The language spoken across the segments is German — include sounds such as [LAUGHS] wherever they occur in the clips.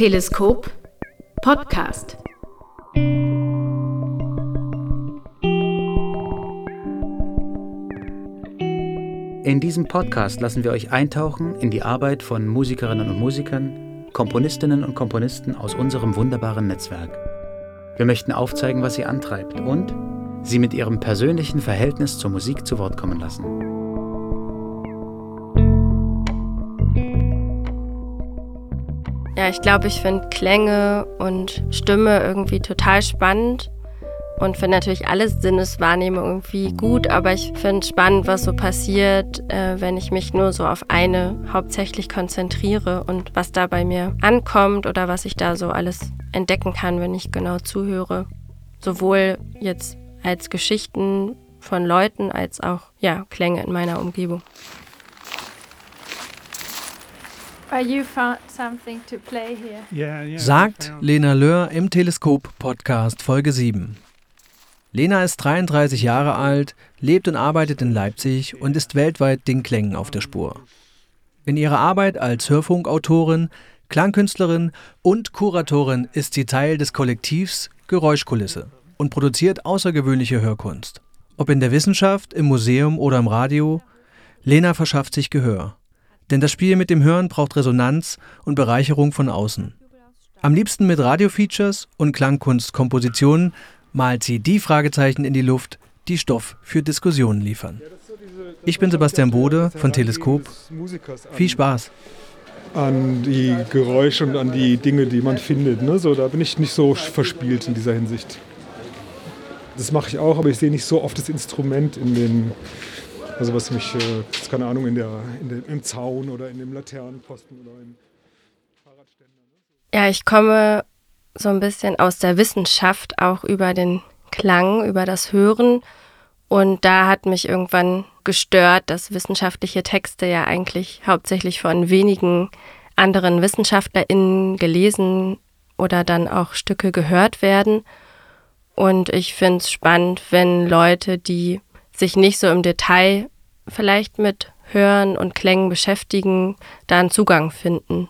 Teleskop Podcast. In diesem Podcast lassen wir euch eintauchen in die Arbeit von Musikerinnen und Musikern, Komponistinnen und Komponisten aus unserem wunderbaren Netzwerk. Wir möchten aufzeigen, was sie antreibt und sie mit ihrem persönlichen Verhältnis zur Musik zu Wort kommen lassen. Ich glaube, ich finde Klänge und Stimme irgendwie total spannend und finde natürlich alle Sinneswahrnehmung irgendwie gut, aber ich finde spannend, was so passiert, äh, wenn ich mich nur so auf eine hauptsächlich konzentriere und was da bei mir ankommt oder was ich da so alles entdecken kann, wenn ich genau zuhöre. Sowohl jetzt als Geschichten von Leuten als auch ja, Klänge in meiner Umgebung. Sagt Lena Löhr im Teleskop-Podcast Folge 7. Lena ist 33 Jahre alt, lebt und arbeitet in Leipzig und ist weltweit den Klängen auf der Spur. In ihrer Arbeit als Hörfunkautorin, Klangkünstlerin und Kuratorin ist sie Teil des Kollektivs Geräuschkulisse und produziert außergewöhnliche Hörkunst. Ob in der Wissenschaft, im Museum oder im Radio, Lena verschafft sich Gehör. Denn das Spiel mit dem Hören braucht Resonanz und Bereicherung von außen. Am liebsten mit Radiofeatures und Klangkunstkompositionen malt sie die Fragezeichen in die Luft, die Stoff für Diskussionen liefern. Ich bin Sebastian Bode von Teleskop. Viel Spaß. An die Geräusche und an die Dinge, die man findet. Ne? So, da bin ich nicht so verspielt in dieser Hinsicht. Das mache ich auch, aber ich sehe nicht so oft das Instrument in den, also was mich, äh, keine Ahnung, in der, in der, im Zaun oder in dem Laternenposten oder im Fahrradständer. Ne? Ja, ich komme so ein bisschen aus der Wissenschaft, auch über den Klang, über das Hören. Und da hat mich irgendwann gestört, dass wissenschaftliche Texte ja eigentlich hauptsächlich von wenigen anderen WissenschaftlerInnen gelesen oder dann auch Stücke gehört werden. Und ich finde es spannend, wenn Leute, die sich nicht so im Detail vielleicht mit Hören und Klängen beschäftigen, da einen Zugang finden.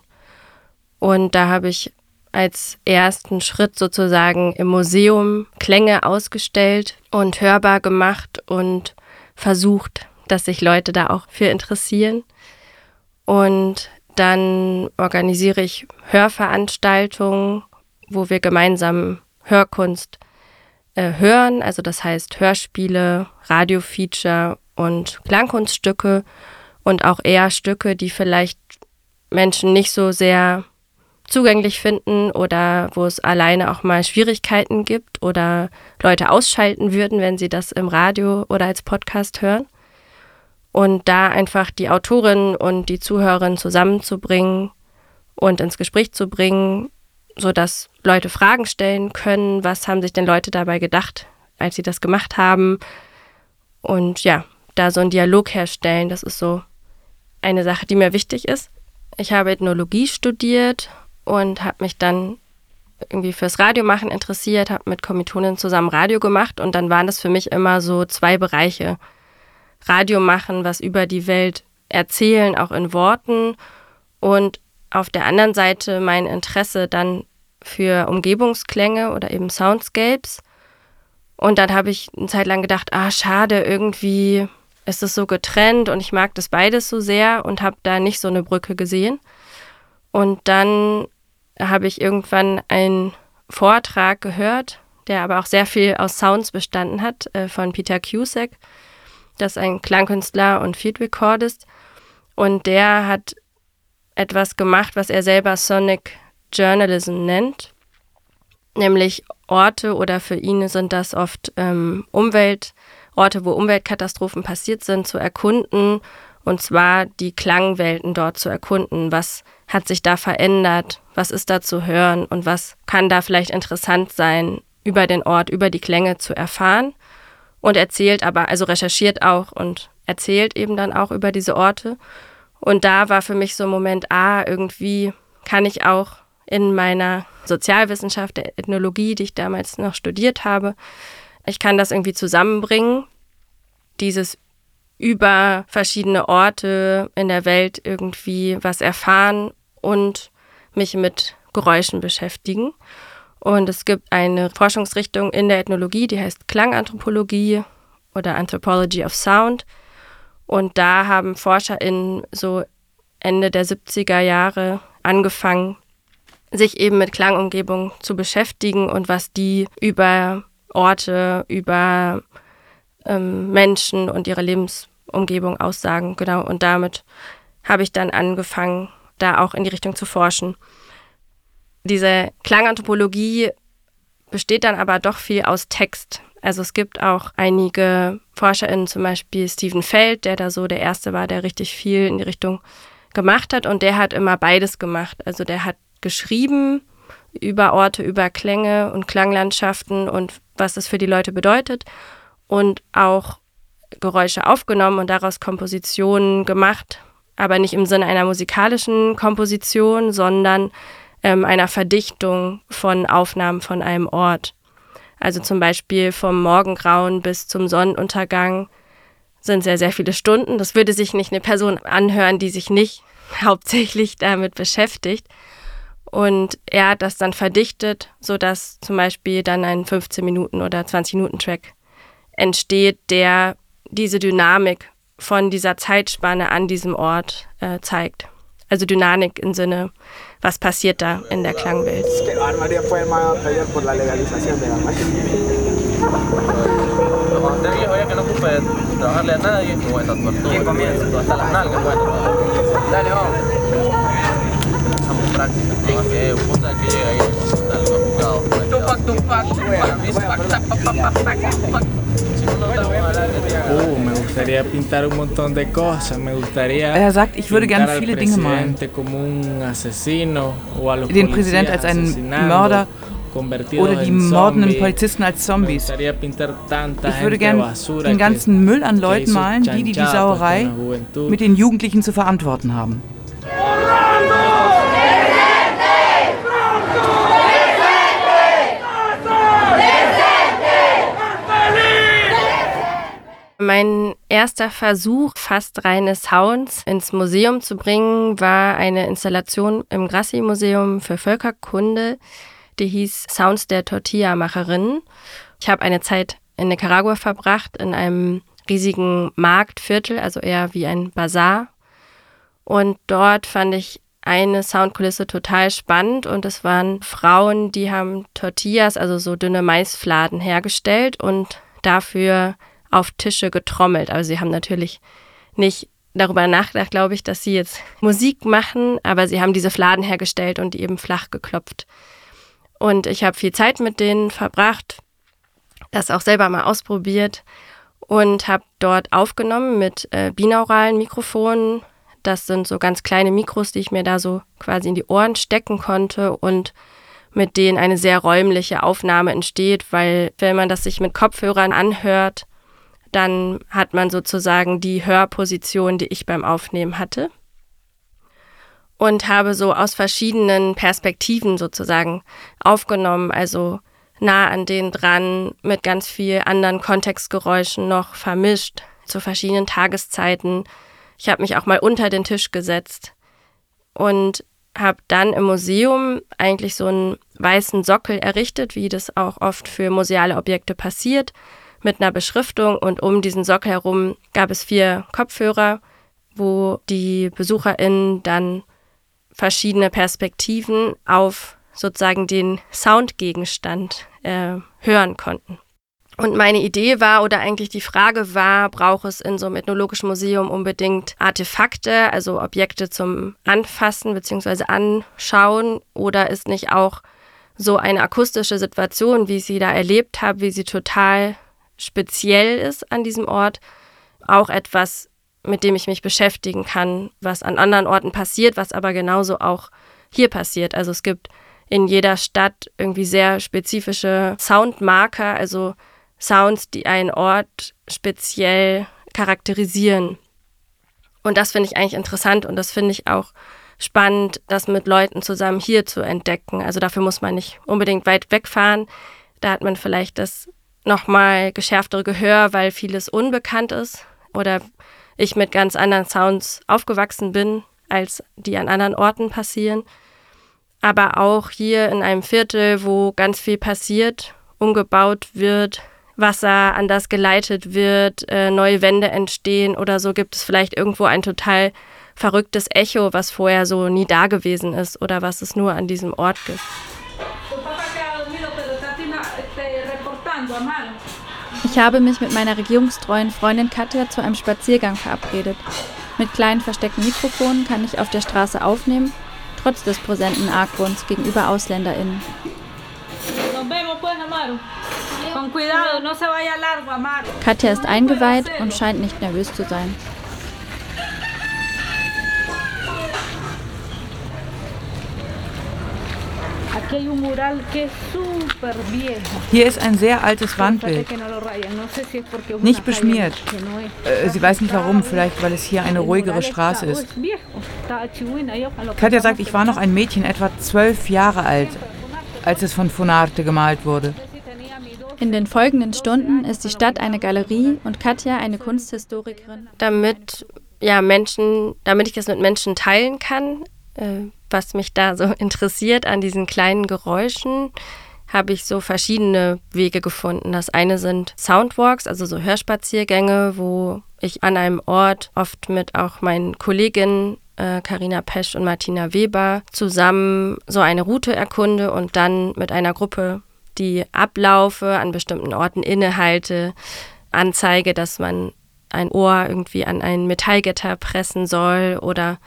Und da habe ich als ersten Schritt sozusagen im Museum Klänge ausgestellt und hörbar gemacht und versucht, dass sich Leute da auch für interessieren. Und dann organisiere ich Hörveranstaltungen, wo wir gemeinsam Hörkunst äh, hören, also das heißt Hörspiele, Radiofeature und Klangkunststücke und auch eher Stücke, die vielleicht Menschen nicht so sehr zugänglich finden oder wo es alleine auch mal Schwierigkeiten gibt oder Leute ausschalten würden, wenn sie das im Radio oder als Podcast hören. Und da einfach die Autorin und die Zuhörerin zusammenzubringen und ins Gespräch zu bringen, sodass Leute Fragen stellen können, was haben sich denn Leute dabei gedacht, als sie das gemacht haben. Und ja, da so einen Dialog herstellen, das ist so eine Sache, die mir wichtig ist. Ich habe Ethnologie studiert und habe mich dann irgendwie fürs Radiomachen interessiert, habe mit Kommilitonen zusammen Radio gemacht und dann waren das für mich immer so zwei Bereiche. Radio machen, was über die Welt erzählen, auch in Worten und auf der anderen Seite mein Interesse dann für Umgebungsklänge oder eben Soundscapes. Und dann habe ich eine Zeit lang gedacht, ah, schade, irgendwie ist es so getrennt und ich mag das beides so sehr und habe da nicht so eine Brücke gesehen. Und dann habe ich irgendwann einen Vortrag gehört, der aber auch sehr viel aus Sounds bestanden hat, äh, von Peter Cusack. Das ist ein Klangkünstler und Field Recordist. Und der hat etwas gemacht, was er selber Sonic Journalism nennt. Nämlich Orte oder für ihn sind das oft ähm, Umweltorte, wo Umweltkatastrophen passiert sind, zu erkunden. Und zwar die Klangwelten dort zu erkunden. Was hat sich da verändert? Was ist da zu hören? Und was kann da vielleicht interessant sein, über den Ort, über die Klänge zu erfahren? Und erzählt aber, also recherchiert auch und erzählt eben dann auch über diese Orte. Und da war für mich so ein Moment, ah, irgendwie kann ich auch in meiner Sozialwissenschaft, der Ethnologie, die ich damals noch studiert habe, ich kann das irgendwie zusammenbringen, dieses über verschiedene Orte in der Welt irgendwie was erfahren und mich mit Geräuschen beschäftigen. Und es gibt eine Forschungsrichtung in der Ethnologie, die heißt Klanganthropologie oder Anthropology of Sound. Und da haben ForscherInnen so Ende der 70er Jahre angefangen, sich eben mit Klangumgebung zu beschäftigen und was die über Orte, über ähm, Menschen und ihre Lebensumgebung aussagen. Genau. Und damit habe ich dann angefangen, da auch in die Richtung zu forschen. Diese Klanganthropologie besteht dann aber doch viel aus Text. Also es gibt auch einige ForscherInnen, zum Beispiel Stephen Feld, der da so der Erste war, der richtig viel in die Richtung gemacht hat. Und der hat immer beides gemacht. Also der hat geschrieben über Orte, über Klänge und Klanglandschaften und was das für die Leute bedeutet. Und auch Geräusche aufgenommen und daraus Kompositionen gemacht. Aber nicht im Sinne einer musikalischen Komposition, sondern ähm, einer Verdichtung von Aufnahmen von einem Ort. Also zum Beispiel vom Morgengrauen bis zum Sonnenuntergang sind sehr, sehr viele Stunden. Das würde sich nicht eine Person anhören, die sich nicht [LAUGHS] hauptsächlich damit beschäftigt. Und er hat das dann verdichtet, sodass zum Beispiel dann ein 15 Minuten oder 20 Minuten Track entsteht, der diese Dynamik von dieser Zeitspanne an diesem Ort äh, zeigt. Also Dynamik im Sinne, was passiert da in der Klangwelt. Uh, me gustaría pintar un montón de cosas. Me gustaría Er sagt, ich würde gerne viele Dinge malen. Den Präsident als einen Mörder oder die mordenden Polizisten als Zombies. Ich würde gerne den ganzen Müll an Leuten malen, die die, die Sauerei mit den Jugendlichen zu verantworten haben. Mein erster Versuch, fast reine Sounds ins Museum zu bringen, war eine Installation im Grassi-Museum für Völkerkunde, die hieß Sounds der Tortilla-Macherinnen. Ich habe eine Zeit in Nicaragua verbracht, in einem riesigen Marktviertel, also eher wie ein Bazar. Und dort fand ich eine Soundkulisse total spannend und es waren Frauen, die haben Tortillas, also so dünne Maisfladen hergestellt und dafür auf Tische getrommelt. Also sie haben natürlich nicht darüber nachgedacht, glaube ich, dass sie jetzt Musik machen, aber sie haben diese Fladen hergestellt und die eben flach geklopft. Und ich habe viel Zeit mit denen verbracht, das auch selber mal ausprobiert und habe dort aufgenommen mit äh, binauralen Mikrofonen. Das sind so ganz kleine Mikros, die ich mir da so quasi in die Ohren stecken konnte und mit denen eine sehr räumliche Aufnahme entsteht, weil wenn man das sich mit Kopfhörern anhört, dann hat man sozusagen die Hörposition, die ich beim Aufnehmen hatte. Und habe so aus verschiedenen Perspektiven sozusagen aufgenommen, also nah an denen dran, mit ganz viel anderen Kontextgeräuschen noch vermischt, zu verschiedenen Tageszeiten. Ich habe mich auch mal unter den Tisch gesetzt und habe dann im Museum eigentlich so einen weißen Sockel errichtet, wie das auch oft für museale Objekte passiert, mit einer Beschriftung und um diesen Sockel herum gab es vier Kopfhörer, wo die BesucherInnen dann verschiedene Perspektiven auf sozusagen den Soundgegenstand äh, hören konnten. Und meine Idee war, oder eigentlich die Frage war, braucht es in so einem ethnologischen Museum unbedingt Artefakte, also Objekte zum Anfassen bzw. Anschauen, oder ist nicht auch so eine akustische Situation, wie ich sie da erlebt habe, wie sie total speziell ist an diesem Ort, auch etwas, mit dem ich mich beschäftigen kann, was an anderen Orten passiert, was aber genauso auch hier passiert. Also es gibt in jeder Stadt irgendwie sehr spezifische Soundmarker, also Sounds, die einen Ort speziell charakterisieren. Und das finde ich eigentlich interessant und das finde ich auch spannend, das mit Leuten zusammen hier zu entdecken. Also dafür muss man nicht unbedingt weit wegfahren. Da hat man vielleicht das nochmal geschärftere Gehör, weil vieles unbekannt ist oder ich mit ganz anderen Sounds aufgewachsen bin, als die an anderen Orten passieren. aber auch hier in einem Viertel, wo ganz viel passiert, umgebaut wird, Wasser anders geleitet wird, äh, neue Wände entstehen oder so, gibt es vielleicht irgendwo ein total verrücktes Echo, was vorher so nie da gewesen ist oder was es nur an diesem Ort gibt. Ich habe mich mit meiner regierungstreuen Freundin Katja zu einem Spaziergang verabredet. Mit kleinen versteckten Mikrofonen kann ich auf der Straße aufnehmen, trotz des präsenten Argwohns gegenüber AusländerInnen. Katja ist eingeweiht und scheint nicht nervös zu sein. Hier ist ein sehr altes Wandbild. Nicht beschmiert. Äh, sie weiß nicht warum, vielleicht weil es hier eine ruhigere Straße ist. Katja sagt, ich war noch ein Mädchen, etwa zwölf Jahre alt, als es von Funarte gemalt wurde. In den folgenden Stunden ist die Stadt eine Galerie und Katja eine Kunsthistorikerin. Damit ja Menschen, damit ich das mit Menschen teilen kann, äh, was mich da so [LAUGHS] interessiert an diesen kleinen Geräuschen, habe ich so verschiedene Wege gefunden. Das eine sind Soundwalks, also so Hörspaziergänge, wo ich an einem Ort oft mit auch meinen Kolleginnen Karina äh, Pesch und Martina Weber zusammen so eine Route erkunde und dann mit einer Gruppe die Ablaufe an bestimmten Orten innehalte, anzeige, dass man ein Ohr irgendwie an ein Metallgitter pressen soll oder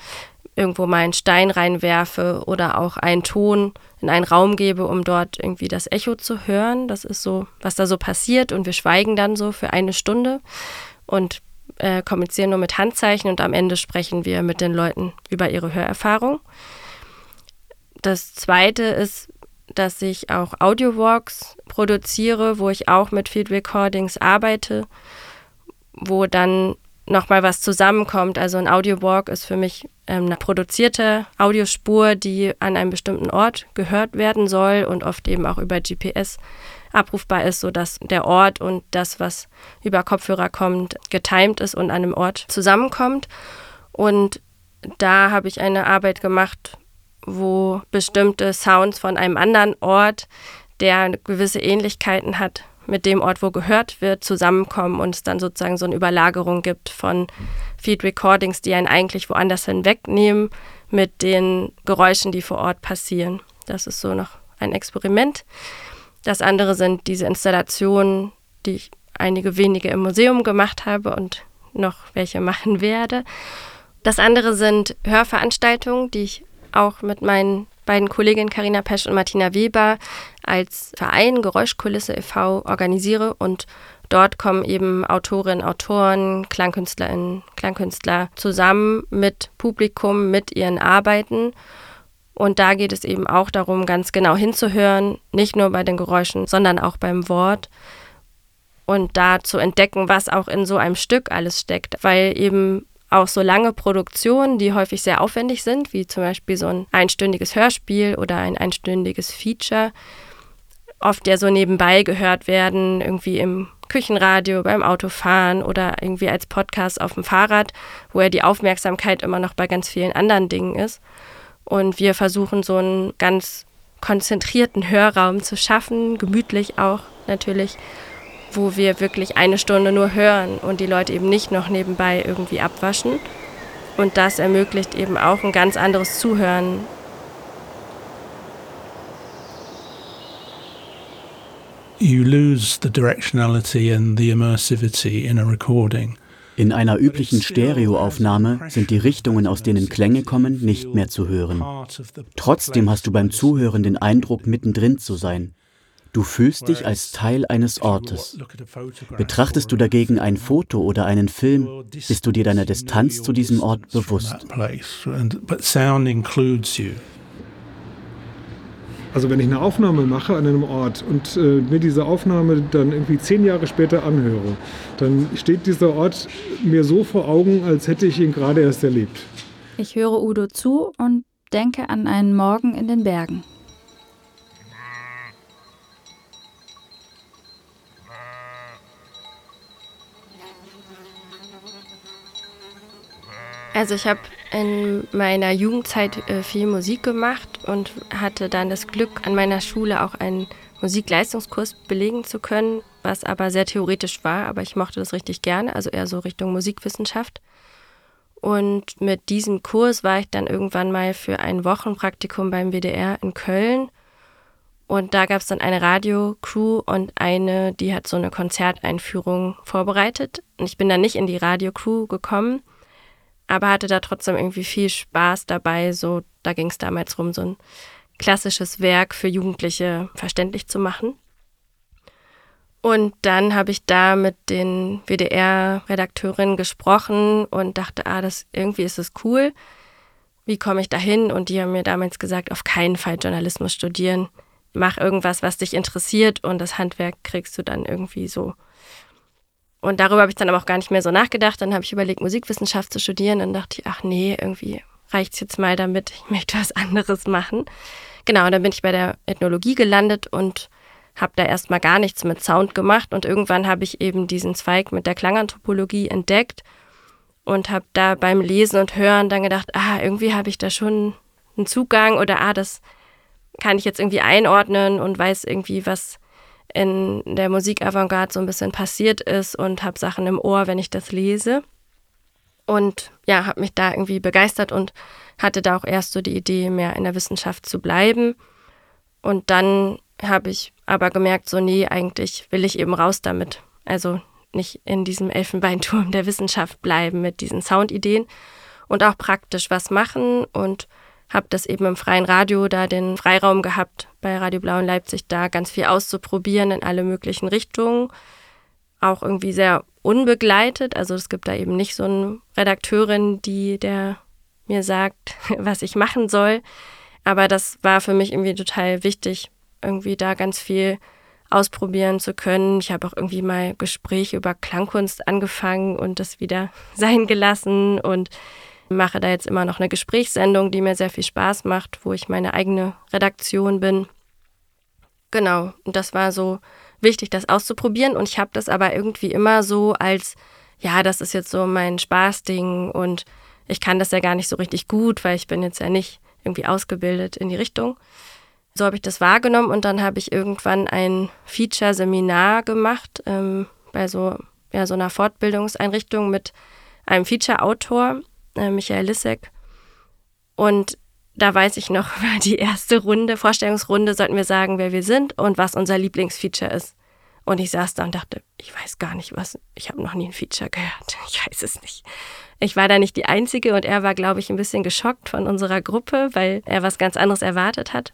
irgendwo mal einen Stein reinwerfe oder auch einen Ton in einen Raum gebe, um dort irgendwie das Echo zu hören. Das ist so, was da so passiert und wir schweigen dann so für eine Stunde und äh, kommunizieren nur mit Handzeichen und am Ende sprechen wir mit den Leuten über ihre Hörerfahrung. Das zweite ist, dass ich auch Audio-Walks produziere, wo ich auch mit Field Recordings arbeite, wo dann nochmal was zusammenkommt. Also ein Audio-Walk ist für mich ähm, eine produzierte Audiospur, die an einem bestimmten Ort gehört werden soll und oft eben auch über GPS abrufbar ist, sodass der Ort und das, was über Kopfhörer kommt, getimed ist und an einem Ort zusammenkommt. Und da habe ich eine Arbeit gemacht, wo bestimmte Sounds von einem anderen Ort, der gewisse Ähnlichkeiten hat mit dem Ort, wo gehört wird, zusammenkommen und es dann sozusagen so eine Überlagerung gibt von Feed Recordings, die einen eigentlich woanders hinwegnehmen mit den Geräuschen, die vor Ort passieren. Das ist so noch ein Experiment. Das andere sind diese Installationen, die ich einige wenige im Museum gemacht habe und noch welche machen werde. Das andere sind Hörveranstaltungen, die ich auch mit meinen beiden Kolleginnen Karina Pesch und Martina Weber als Verein Geräuschkulisse e.V. organisiere und dort kommen eben Autorinnen, Autoren, KlangkünstlerInnen, Klangkünstler zusammen mit Publikum, mit ihren Arbeiten. Und da geht es eben auch darum, ganz genau hinzuhören, nicht nur bei den Geräuschen, sondern auch beim Wort und da zu entdecken, was auch in so einem Stück alles steckt, weil eben auch so lange Produktionen, die häufig sehr aufwendig sind, wie zum Beispiel so ein einstündiges Hörspiel oder ein einstündiges Feature, oft ja so nebenbei gehört werden, irgendwie im Küchenradio, beim Autofahren oder irgendwie als Podcast auf dem Fahrrad, wo ja die Aufmerksamkeit immer noch bei ganz vielen anderen Dingen ist. Und wir versuchen so einen ganz konzentrierten Hörraum zu schaffen, gemütlich auch natürlich, wo wir wirklich eine Stunde nur hören und die Leute eben nicht noch nebenbei irgendwie abwaschen. Und das ermöglicht eben auch ein ganz anderes Zuhören. You lose the directionality and the immersivity in a recording. In einer üblichen Stereoaufnahme sind die Richtungen, aus denen Klänge kommen, nicht mehr zu hören. Trotzdem hast du beim Zuhören den Eindruck, mittendrin zu sein. Du fühlst dich als Teil eines Ortes. Betrachtest du dagegen ein Foto oder einen Film, bist du dir deiner Distanz zu diesem Ort bewusst. Also wenn ich eine Aufnahme mache an einem Ort und äh, mir diese Aufnahme dann irgendwie zehn Jahre später anhöre, dann steht dieser Ort mir so vor Augen, als hätte ich ihn gerade erst erlebt. Ich höre Udo zu und denke an einen Morgen in den Bergen. Also ich habe in meiner Jugendzeit äh, viel Musik gemacht und hatte dann das Glück, an meiner Schule auch einen Musikleistungskurs belegen zu können, was aber sehr theoretisch war, aber ich mochte das richtig gerne, also eher so Richtung Musikwissenschaft. Und mit diesem Kurs war ich dann irgendwann mal für ein Wochenpraktikum beim WDR in Köln. Und da gab es dann eine Radiocrew und eine, die hat so eine Konzerteinführung vorbereitet. Und ich bin dann nicht in die Radiocrew gekommen, aber hatte da trotzdem irgendwie viel Spaß dabei. So, da ging es damals rum, so ein klassisches Werk für Jugendliche verständlich zu machen. Und dann habe ich da mit den WDR-Redakteurinnen gesprochen und dachte, ah, das irgendwie ist es cool. Wie komme ich da hin? Und die haben mir damals gesagt, auf keinen Fall Journalismus studieren. Mach irgendwas, was dich interessiert und das Handwerk kriegst du dann irgendwie so und darüber habe ich dann aber auch gar nicht mehr so nachgedacht. Dann habe ich überlegt, Musikwissenschaft zu studieren. Dann dachte ich, ach nee, irgendwie reicht es jetzt mal damit. Ich möchte was [LAUGHS] anderes machen. Genau, und dann bin ich bei der Ethnologie gelandet und habe da erstmal gar nichts mit Sound gemacht. Und irgendwann habe ich eben diesen Zweig mit der Klanganthropologie entdeckt und habe da beim Lesen und Hören dann gedacht, ah, irgendwie habe ich da schon einen Zugang oder ah, das kann ich jetzt irgendwie einordnen und weiß irgendwie, was in der Musikavantgarde so ein bisschen passiert ist und habe Sachen im Ohr, wenn ich das lese. Und ja, habe mich da irgendwie begeistert und hatte da auch erst so die Idee, mehr in der Wissenschaft zu bleiben. Und dann habe ich aber gemerkt, so nee, eigentlich will ich eben raus damit. Also nicht in diesem Elfenbeinturm der Wissenschaft bleiben mit diesen Soundideen und auch praktisch was machen und habe das eben im freien Radio da den Freiraum gehabt, bei Radio Blau in Leipzig da ganz viel auszuprobieren in alle möglichen Richtungen. Auch irgendwie sehr unbegleitet. Also es gibt da eben nicht so eine Redakteurin, die der mir sagt, [LAUGHS] was ich machen soll. Aber das war für mich irgendwie total wichtig, irgendwie da ganz viel ausprobieren zu können. Ich habe auch irgendwie mal Gespräche über Klangkunst angefangen und das wieder [LAUGHS] sein gelassen und mache da jetzt immer noch eine Gesprächssendung, die mir sehr viel Spaß macht, wo ich meine eigene Redaktion bin. Genau, und das war so wichtig, das auszuprobieren. Und ich habe das aber irgendwie immer so als, ja, das ist jetzt so mein Spaßding und ich kann das ja gar nicht so richtig gut, weil ich bin jetzt ja nicht irgendwie ausgebildet in die Richtung. So habe ich das wahrgenommen und dann habe ich irgendwann ein Feature-Seminar gemacht ähm, bei so, ja, so einer Fortbildungseinrichtung mit einem Feature-Autor äh, Michael Lissek. Und da weiß ich noch, [LAUGHS] war die erste Runde, Vorstellungsrunde, sollten wir sagen, wer wir sind und was unser Lieblingsfeature ist. Und ich saß da und dachte, ich weiß gar nicht was, ich habe noch nie ein Feature gehört, [LAUGHS] ich weiß es nicht. Ich war da nicht die Einzige und er war, glaube ich, ein bisschen geschockt von unserer Gruppe, weil er was ganz anderes erwartet hat.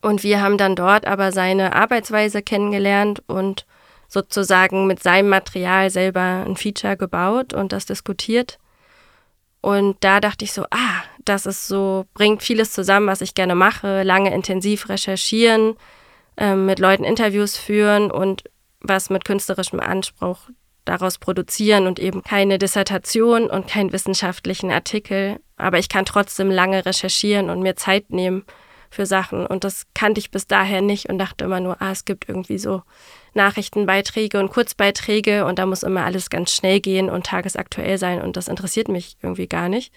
Und wir haben dann dort aber seine Arbeitsweise kennengelernt und sozusagen mit seinem Material selber ein Feature gebaut und das diskutiert. Und da dachte ich so, ah, das ist so, bringt vieles zusammen, was ich gerne mache, lange intensiv recherchieren, äh, mit Leuten Interviews führen und was mit künstlerischem Anspruch daraus produzieren und eben keine Dissertation und keinen wissenschaftlichen Artikel. Aber ich kann trotzdem lange recherchieren und mir Zeit nehmen für Sachen. Und das kannte ich bis daher nicht und dachte immer nur, ah, es gibt irgendwie so Nachrichtenbeiträge und Kurzbeiträge und da muss immer alles ganz schnell gehen und tagesaktuell sein und das interessiert mich irgendwie gar nicht.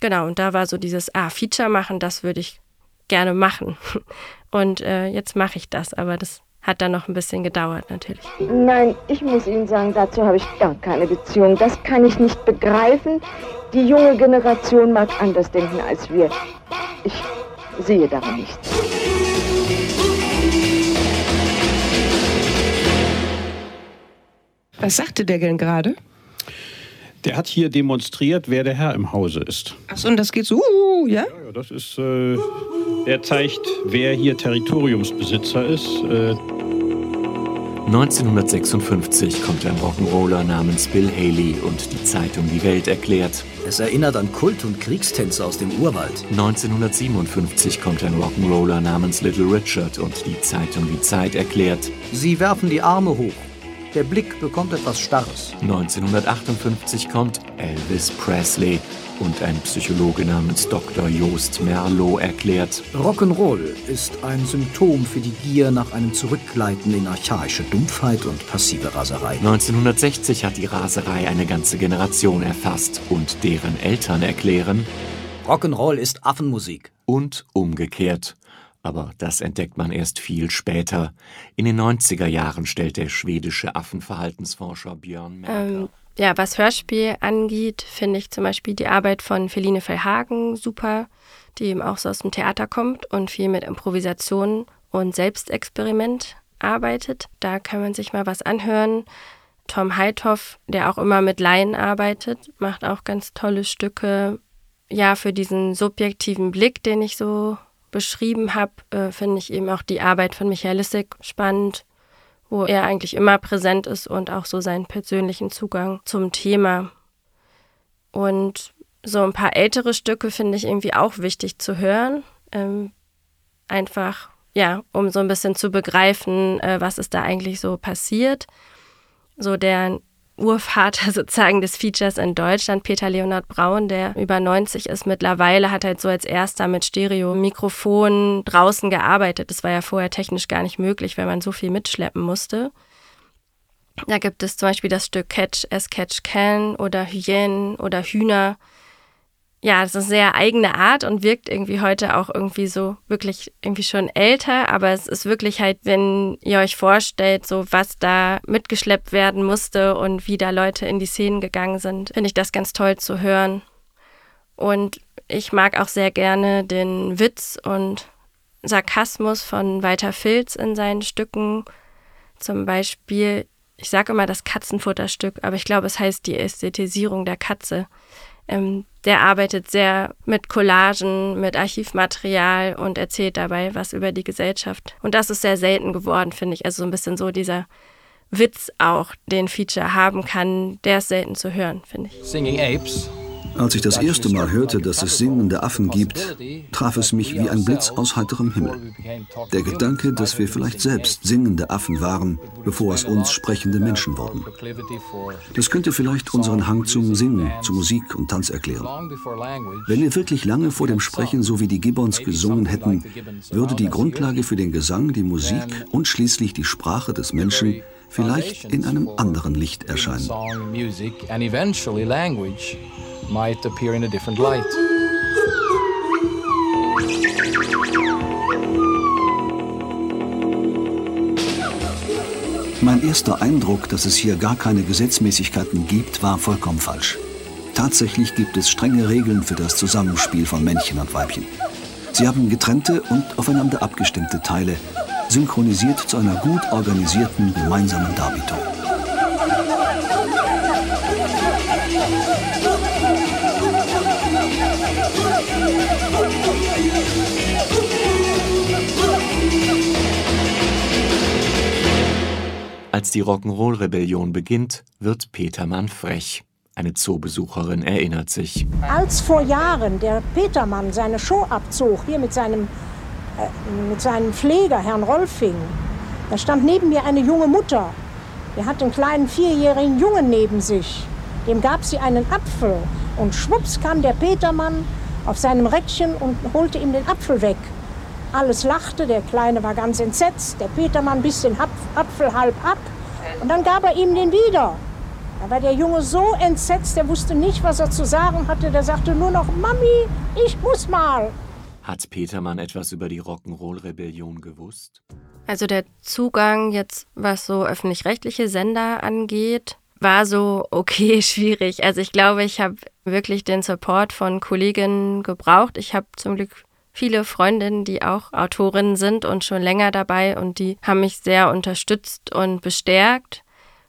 Genau, und da war so dieses, ah, Feature machen, das würde ich gerne machen. [LAUGHS] Und äh, jetzt mache ich das, aber das hat dann noch ein bisschen gedauert natürlich. Nein, ich muss Ihnen sagen, dazu habe ich gar keine Beziehung. Das kann ich nicht begreifen. Die junge Generation mag anders denken als wir. Ich sehe daran nichts. Was sagte der denn gerade? Der hat hier demonstriert, wer der Herr im Hause ist. Achso, und das geht so, uh, ja? Ja, ja das ist, äh, er zeigt, wer hier Territoriumsbesitzer ist. Äh 1956 kommt ein Rock'n'Roller namens Bill Haley und die Zeitung Die Welt erklärt. Es erinnert an Kult- und Kriegstänze aus dem Urwald. 1957 kommt ein Rock'n'Roller namens Little Richard und die Zeitung Die Zeit erklärt. Sie werfen die Arme hoch. Der Blick bekommt etwas Starres. 1958 kommt Elvis Presley und ein Psychologe namens Dr. Joost Merlo erklärt, Rock'n'Roll ist ein Symptom für die Gier nach einem Zurückgleiten in archaische Dumpfheit und passive Raserei. 1960 hat die Raserei eine ganze Generation erfasst und deren Eltern erklären, Rock'n'Roll ist Affenmusik. Und umgekehrt. Aber das entdeckt man erst viel später. In den 90er Jahren stellt der schwedische Affenverhaltensforscher Björn Merker. Ähm, ja, was Hörspiel angeht, finde ich zum Beispiel die Arbeit von Feline Verhagen super, die eben auch so aus dem Theater kommt und viel mit Improvisation und Selbstexperiment arbeitet. Da kann man sich mal was anhören. Tom Heithoff, der auch immer mit Laien arbeitet, macht auch ganz tolle Stücke. Ja, für diesen subjektiven Blick, den ich so beschrieben habe, äh, finde ich eben auch die Arbeit von Michael Lissig spannend wo er eigentlich immer präsent ist und auch so seinen persönlichen Zugang zum Thema. Und so ein paar ältere Stücke finde ich irgendwie auch wichtig zu hören. Ähm, einfach, ja, um so ein bisschen zu begreifen, äh, was ist da eigentlich so passiert. So der Urvater [LAUGHS] sozusagen des Features in Deutschland, Peter Leonhard Braun, der über 90 ist mittlerweile, hat halt so als erster mit Stereo-Mikrofon draußen gearbeitet. Das war ja vorher technisch gar nicht möglich, weil man so viel mitschleppen musste. Da gibt es zum Beispiel das Stück Catch as Catch Can oder Hyänen oder Hühner ja, das ist eine sehr eigene Art und wirkt irgendwie heute auch irgendwie so wirklich irgendwie schon älter, aber es ist wirklich halt, wenn ihr euch vorstellt, so was da mitgeschleppt werden musste und wie da Leute in die Szenen gegangen sind, finde ich das ganz toll zu hören. Und ich mag auch sehr gerne den Witz und Sarkasmus von Walter Filz in seinen Stücken. Zum Beispiel, ich sage immer das Katzenfutterstück, aber ich glaube, es heißt die Ästhetisierung der Katze. Ähm, der arbeitet sehr mit Collagen, mit Archivmaterial und erzählt dabei was über die Gesellschaft. Und das ist sehr selten geworden, finde ich. Also so ein bisschen so dieser Witz auch, den Feature haben kann, der ist selten zu hören, finde ich. Singing Apes als ich das erste Mal hörte, dass es singende Affen gibt, traf es mich wie ein Blitz aus heiterem Himmel. Der Gedanke, dass wir vielleicht selbst singende Affen waren, bevor es uns sprechende Menschen wurden. Das könnte vielleicht unseren Hang zum Singen, zu Musik und Tanz erklären. Wenn wir wirklich lange vor dem Sprechen so wie die Gibbons gesungen hätten, würde die Grundlage für den Gesang, die Musik und schließlich die Sprache des Menschen vielleicht in einem anderen Licht erscheinen might appear in a different light. Mein erster Eindruck, dass es hier gar keine Gesetzmäßigkeiten gibt, war vollkommen falsch. Tatsächlich gibt es strenge Regeln für das Zusammenspiel von Männchen und Weibchen. Sie haben getrennte und aufeinander abgestimmte Teile, synchronisiert zu einer gut organisierten gemeinsamen Darbietung. Als die Rock'n'Roll-Rebellion beginnt, wird Petermann frech. Eine Zoobesucherin erinnert sich. Als vor Jahren der Petermann seine Show abzog, hier mit seinem, äh, mit seinem Pfleger, Herrn Rolfing, da stand neben mir eine junge Mutter. Die hat einen kleinen vierjährigen Jungen neben sich. Dem gab sie einen Apfel. Und schwupps kam der Petermann auf seinem Räckchen und holte ihm den Apfel weg. Alles lachte, der Kleine war ganz entsetzt. Der Petermann biss den Apfel halb ab und dann gab er ihm den wieder. Da war der Junge so entsetzt, der wusste nicht, was er zu sagen hatte. Der sagte nur noch, Mami, ich muss mal. Hat Petermann etwas über die Rock'n'Roll-Rebellion gewusst? Also der Zugang jetzt, was so öffentlich-rechtliche Sender angeht, war so okay [LAUGHS] schwierig. Also ich glaube, ich habe wirklich den Support von Kolleginnen gebraucht. Ich habe zum Glück viele Freundinnen, die auch Autorinnen sind und schon länger dabei und die haben mich sehr unterstützt und bestärkt,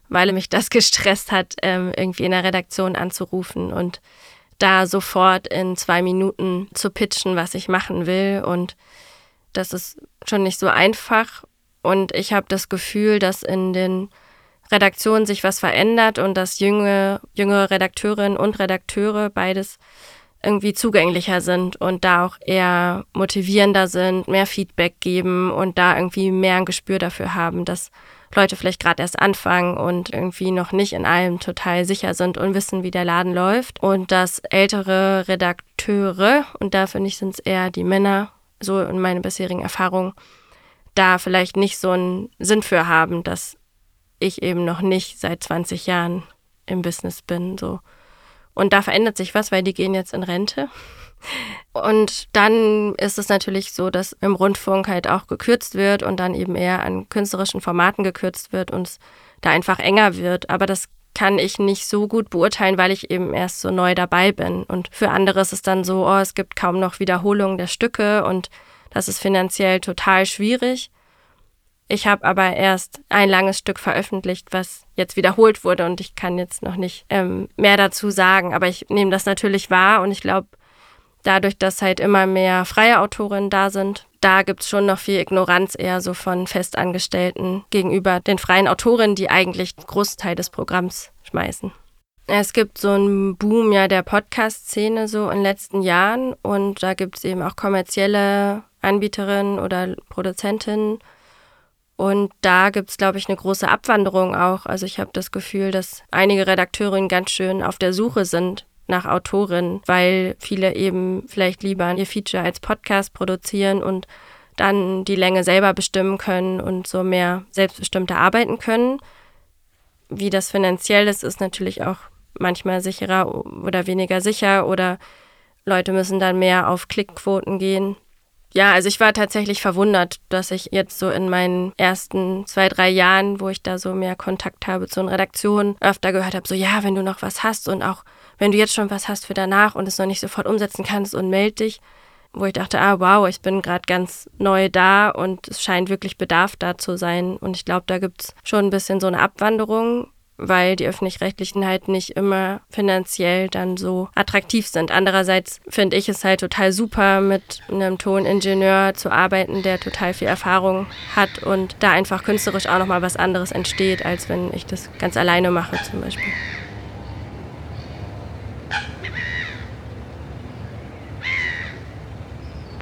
weil mich das [LAUGHS] gestresst hat, ähm, irgendwie in der Redaktion anzurufen und da sofort in zwei Minuten zu pitchen, was ich machen will. Und das ist schon nicht so einfach. Und ich habe das Gefühl, dass in den Redaktionen sich was verändert und dass junge, jüngere Redakteurinnen und Redakteure beides irgendwie zugänglicher sind und da auch eher motivierender sind, mehr Feedback geben und da irgendwie mehr ein Gespür dafür haben, dass Leute vielleicht gerade erst anfangen und irgendwie noch nicht in allem total sicher sind und wissen, wie der Laden läuft. Und dass ältere Redakteure, und da finde ich, sind es eher die Männer, so in meinen bisherigen Erfahrungen, da vielleicht nicht so einen Sinn für haben, dass ich eben noch nicht seit 20 Jahren im Business bin. So. Und da verändert sich was, weil die gehen jetzt in Rente. Und dann ist es natürlich so, dass im Rundfunk halt auch gekürzt wird und dann eben eher an künstlerischen Formaten gekürzt wird und es da einfach enger wird. Aber das kann ich nicht so gut beurteilen, weil ich eben erst so neu dabei bin. Und für andere ist es dann so, oh, es gibt kaum noch Wiederholungen der Stücke und das ist finanziell total schwierig. Ich habe aber erst ein langes Stück veröffentlicht, was jetzt wiederholt wurde und ich kann jetzt noch nicht ähm, mehr dazu sagen. Aber ich nehme das natürlich wahr und ich glaube, dadurch, dass halt immer mehr freie Autorinnen da sind, da gibt es schon noch viel Ignoranz eher so von Festangestellten gegenüber den freien Autorinnen, die eigentlich den Großteil des Programms schmeißen. Es gibt so einen Boom ja der Podcast-Szene so in den letzten Jahren und da gibt es eben auch kommerzielle Anbieterinnen oder Produzentinnen. Und da gibt es, glaube ich, eine große Abwanderung auch. Also ich habe das Gefühl, dass einige Redakteurinnen ganz schön auf der Suche sind nach Autorin, weil viele eben vielleicht lieber ihr Feature als Podcast produzieren und dann die Länge selber bestimmen können und so mehr selbstbestimmter arbeiten können. Wie das finanziell ist, ist natürlich auch manchmal sicherer oder weniger sicher oder Leute müssen dann mehr auf Klickquoten gehen. Ja, also ich war tatsächlich verwundert, dass ich jetzt so in meinen ersten zwei, drei Jahren, wo ich da so mehr Kontakt habe zu den Redaktionen, öfter gehört habe, so ja, wenn du noch was hast und auch wenn du jetzt schon was hast für danach und es noch nicht sofort umsetzen kannst und meld dich, wo ich dachte, ah wow, ich bin gerade ganz neu da und es scheint wirklich Bedarf da zu sein. Und ich glaube, da gibt es schon ein bisschen so eine Abwanderung, weil die öffentlich-rechtlichen halt nicht immer finanziell dann so attraktiv sind. Andererseits finde ich es halt total super, mit einem Toningenieur zu arbeiten, der total viel Erfahrung hat und da einfach künstlerisch auch nochmal was anderes entsteht, als wenn ich das ganz alleine mache zum Beispiel.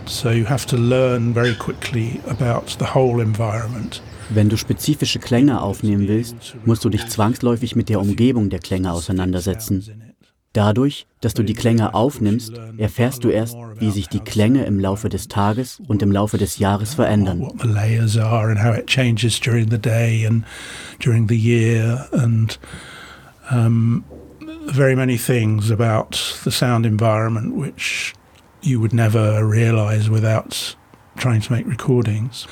So you have to learn very quickly about the whole environment. Wenn du spezifische Klänge aufnehmen willst, musst du dich zwangsläufig mit der Umgebung der Klänge auseinandersetzen. Dadurch, dass du die Klänge aufnimmst, erfährst du erst, wie sich die Klänge im Laufe des Tages und im Laufe des Jahres verändern. Very many things about the sound environment which you would never realize without trying to make recordings.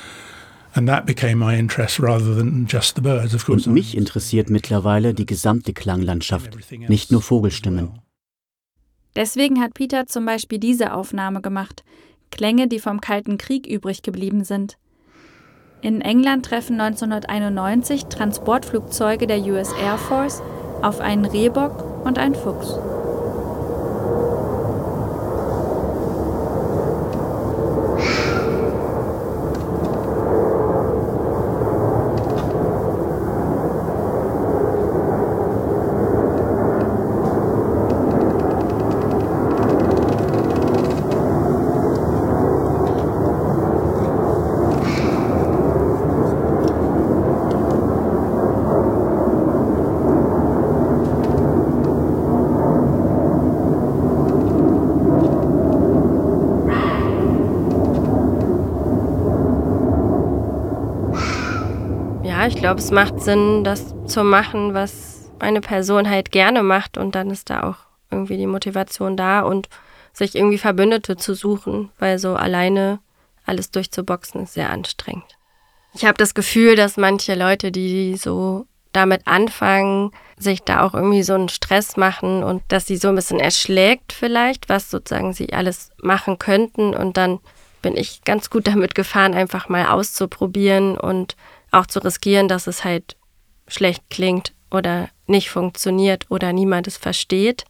And that became my interest rather than just the birds, of course. Und mich interessiert mittlerweile die gesamte Klanglandschaft, nicht nur Vogelstimmen. Deswegen hat Peter zum Beispiel diese Aufnahme gemacht, Klänge, die vom Kalten Krieg übrig geblieben sind. In England treffen 1991 Transportflugzeuge der US Air Force auf einen Rehbock und einen Fuchs. ich glaube, es macht Sinn, das zu machen, was eine Person halt gerne macht und dann ist da auch irgendwie die Motivation da und sich irgendwie Verbündete zu suchen, weil so alleine alles durchzuboxen ist sehr anstrengend. Ich habe das Gefühl, dass manche Leute, die so damit anfangen, sich da auch irgendwie so einen Stress machen und dass sie so ein bisschen erschlägt vielleicht, was sozusagen sie alles machen könnten und dann bin ich ganz gut damit gefahren, einfach mal auszuprobieren und auch zu riskieren, dass es halt schlecht klingt oder nicht funktioniert oder niemand es versteht.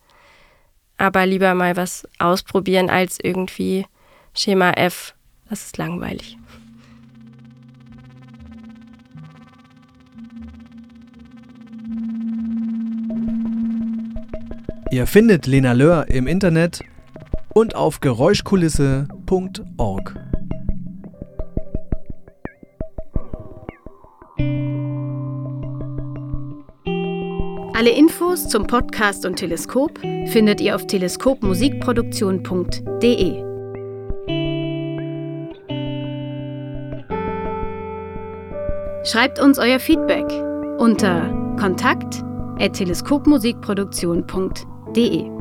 Aber lieber mal was ausprobieren als irgendwie Schema F. Das ist langweilig. Ihr findet Lena Löhr im Internet und auf geräuschkulisse.org. Alle Infos zum Podcast und Teleskop findet ihr auf teleskopmusikproduktion.de. Schreibt uns euer Feedback unter kontakt@teleskopmusikproduktion.de.